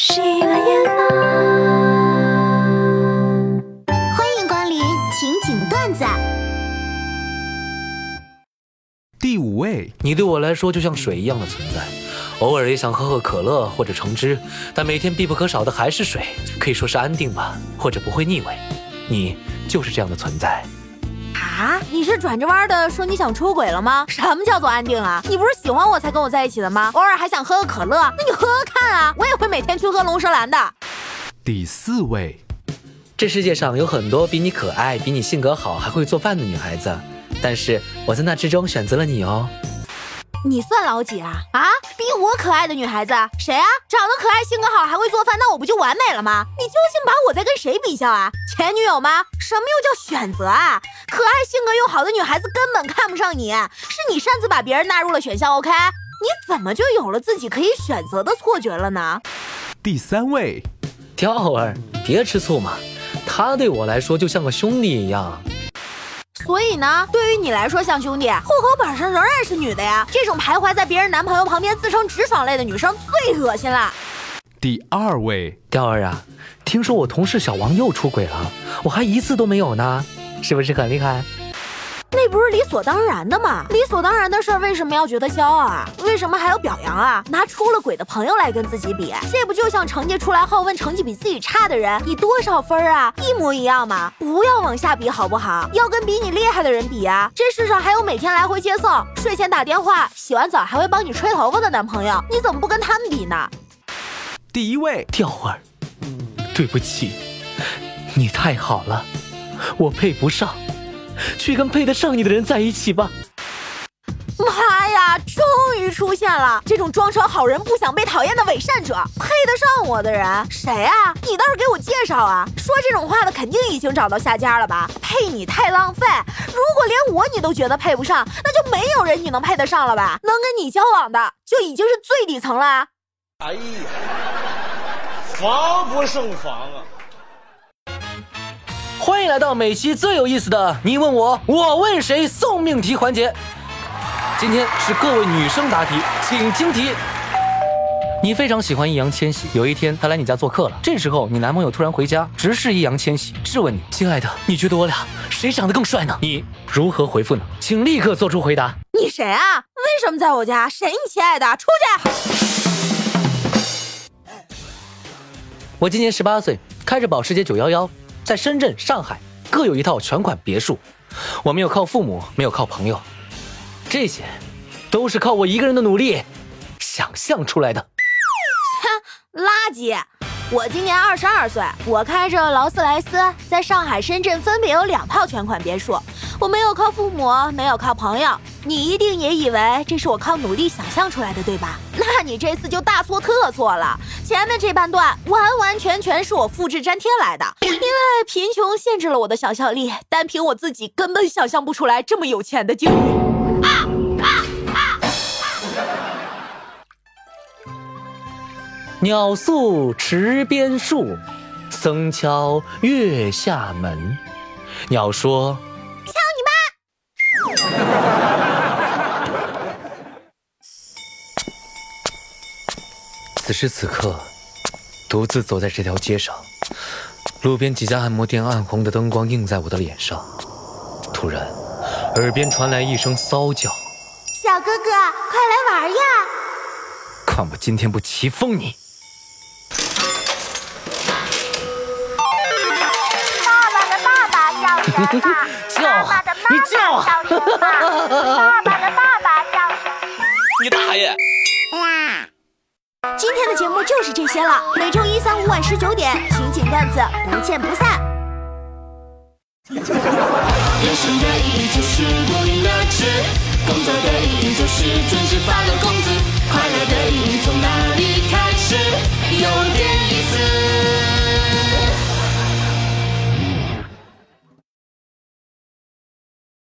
喜马拉欢迎光临情景段子。第五位，你对我来说就像水一样的存在，偶尔也想喝喝可乐或者橙汁，但每天必不可少的还是水，可以说是安定吧，或者不会腻味。你就是这样的存在。啊！你是转着弯的说你想出轨了吗？什么叫做安定啊？你不是喜欢我才跟我在一起的吗？偶尔还想喝个可乐，那你喝喝看啊！我也会每天去喝龙舌兰的。第四位，这世界上有很多比你可爱、比你性格好、还会做饭的女孩子，但是我在那之中选择了你哦。你算老几啊？啊，比我可爱的女孩子谁啊？长得可爱、性格好、还会做饭，那我不就完美了吗？你究竟把我在跟谁比较啊？前女友吗？什么又叫选择啊？可爱、性格又好的女孩子根本看不上你，是你擅自把别人纳入了选项。OK，你怎么就有了自己可以选择的错觉了呢？第三位，钓儿，别吃醋嘛，他对我来说就像个兄弟一样。所以呢，对于你来说像兄弟，户口本上仍然是女的呀。这种徘徊在别人男朋友旁边自称直爽类的女生最恶心了。第二位，钓儿啊，听说我同事小王又出轨了，我还一次都没有呢，是不是很厉害？不是理所当然的吗？理所当然的事儿为什么要觉得骄傲啊？为什么还要表扬啊？拿出了轨的朋友来跟自己比，这不就像成绩出来后问成绩比自己差的人你多少分啊？一模一样吗？不要往下比好不好？要跟比你厉害的人比啊！这世上还有每天来回接送、睡前打电话、洗完澡还会帮你吹头发的男朋友，你怎么不跟他们比呢？第一位，调儿，对不起，你太好了，我配不上。去跟配得上你的人在一起吧！妈呀，终于出现了这种装成好人不想被讨厌的伪善者，配得上我的人谁啊？你倒是给我介绍啊！说这种话的肯定已经找到下家了吧？配你太浪费，如果连我你都觉得配不上，那就没有人你能配得上了吧？能跟你交往的就已经是最底层了。哎呀，防不胜防啊！欢迎来到每期最有意思的“你问我，我问谁”送命题环节。今天是各位女生答题，请听题。你非常喜欢易烊千玺，有一天他来你家做客了，这时候你男朋友突然回家，直视易烊千玺，质问你：“亲爱的，你觉得我俩谁长得更帅呢？”你如何回复呢？请立刻做出回答。你谁啊？为什么在我家？谁？你亲爱的，出去！我今年十八岁，开着保时捷九幺幺。在深圳、上海各有一套全款别墅，我没有靠父母，没有靠朋友，这些都是靠我一个人的努力想象出来的。哼，垃圾！我今年二十二岁，我开着劳斯莱斯，在上海、深圳分别有两套全款别墅。我没有靠父母，没有靠朋友，你一定也以为这是我靠努力想象出来的，对吧？那你这次就大错特错了。前面这半段完完全全是我复制粘贴来的，因为贫穷限制了我的想象力，单凭我自己根本想象不出来这么有钱的境遇。鸟宿池边树，僧敲月下门。鸟说。此时此刻，独自走在这条街上，路边几家按摩店暗红的灯光映在我的脸上。突然，耳边传来一声骚叫：“小哥哥，快来玩呀！看我今天不骑疯你！”爸爸的爸爸叫什么？叫爸爸的妈妈叫什么？爸爸的爸爸叫什么？你大爷！今天的节目就是这些了。每周一、三、五晚十九点，情景段子不见不散。人生的意义就是不赢的痴，工作的意义就是准时发了工资，快乐的意义从哪里开。